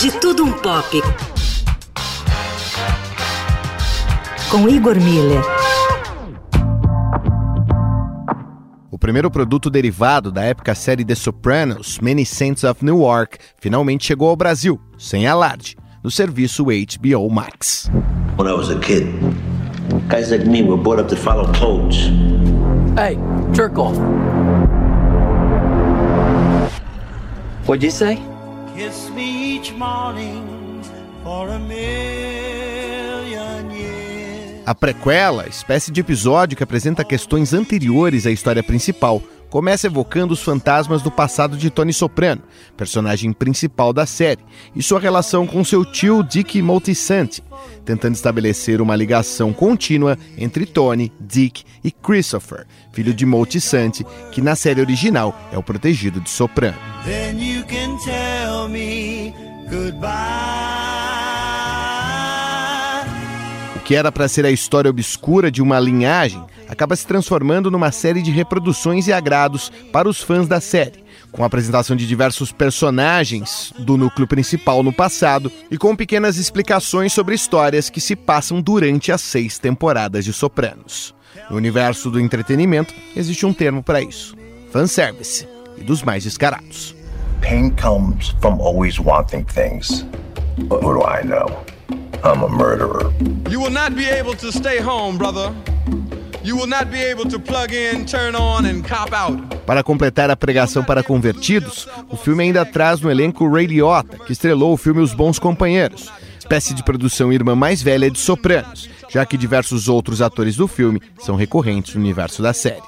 De Tudo Um Pop. Com Igor Miller. O primeiro produto derivado da épica série The Sopranos, Many Saints of Newark, finalmente chegou ao Brasil, sem alarde, no serviço HBO Max. When I was a kid, guys like me were brought up to follow codes. Hey, jerk off. What'd you say? Kiss me each morning for a million years. A prequela, espécie de episódio que apresenta questões anteriores à história principal, começa evocando os fantasmas do passado de Tony Soprano, personagem principal da série, e sua relação com seu tio Dick Moltisanti, tentando estabelecer uma ligação contínua entre Tony, Dick e Christopher, filho de Moltisanti, que na série original é o protegido de Soprano. Que era para ser a história obscura de uma linhagem acaba se transformando numa série de reproduções e agrados para os fãs da série, com a apresentação de diversos personagens do núcleo principal no passado e com pequenas explicações sobre histórias que se passam durante as seis temporadas de Sopranos. No universo do entretenimento, existe um termo para isso: fanservice, e dos mais descarados. Pain comes from always wanting things. Who do I know? I'm a murderer. You will not be able to stay home, brother. You will not be able to plug in, turn on and cop out. Para completar a pregação para convertidos, o filme ainda traz no elenco Ray Liotta, que estrelou o filme Os Bons Companheiros, espécie de produção irmã mais velha de Sopranos, já que diversos outros atores do filme são recorrentes no universo da série.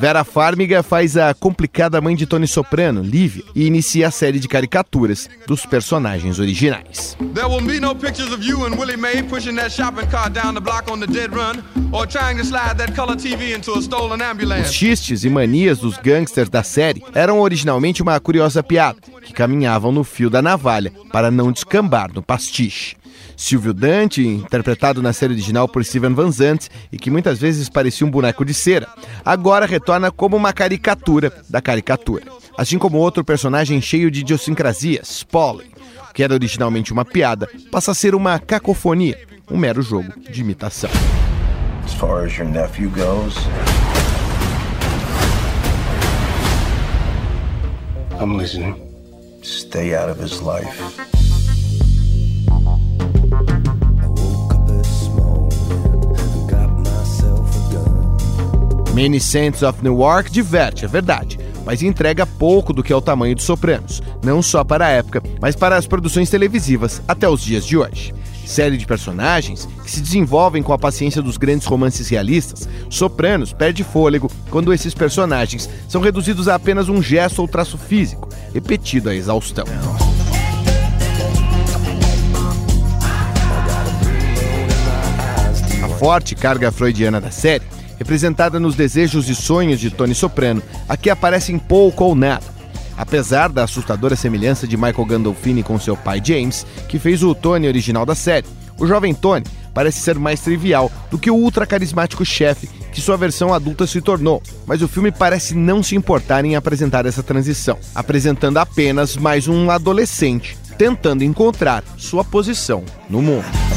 Vera Farmiga faz a complicada mãe de Tony Soprano, Lívia, e inicia a série de caricaturas dos personagens originais. There will be no pictures of you and Willie Mae pushing that shopping cart down the block on the dead run or trying to slide that color TV into a stolen Os ambulance. xistes e manias dos gangsters da série eram originalmente uma curiosa piada, que caminhavam no fio da navalha para não descambar no pastiche. Silvio Dante, interpretado na série original por Steven Van Zandt e que muitas vezes parecia um boneco de cera, agora retorna como uma caricatura da caricatura. Assim como outro personagem cheio de idiosincrasias, Polly, que era originalmente uma piada, passa a ser uma cacofonia, um mero jogo de imitação. As far as your nephew goes, I'm listening. stay out of his life. Saints of Newark diverte, é verdade, mas entrega pouco do que é o tamanho de Sopranos, não só para a época, mas para as produções televisivas até os dias de hoje. Série de personagens que se desenvolvem com a paciência dos grandes romances realistas, Sopranos perde fôlego quando esses personagens são reduzidos a apenas um gesto ou traço físico, repetido à exaustão. A forte carga freudiana da série, representada nos desejos e sonhos de Tony Soprano, aqui aparece em pouco ou nada. Apesar da assustadora semelhança de Michael Gandolfini com seu pai James, que fez o Tony original da série, o jovem Tony parece ser mais trivial do que o ultra carismático chefe que sua versão adulta se tornou, mas o filme parece não se importar em apresentar essa transição, apresentando apenas mais um adolescente tentando encontrar sua posição no mundo.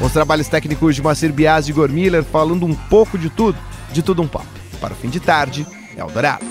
Com os trabalhos técnicos de Moacir Bias e Igor Miller falando um pouco de tudo, de tudo um pouco. Para o fim de tarde, Eldorado.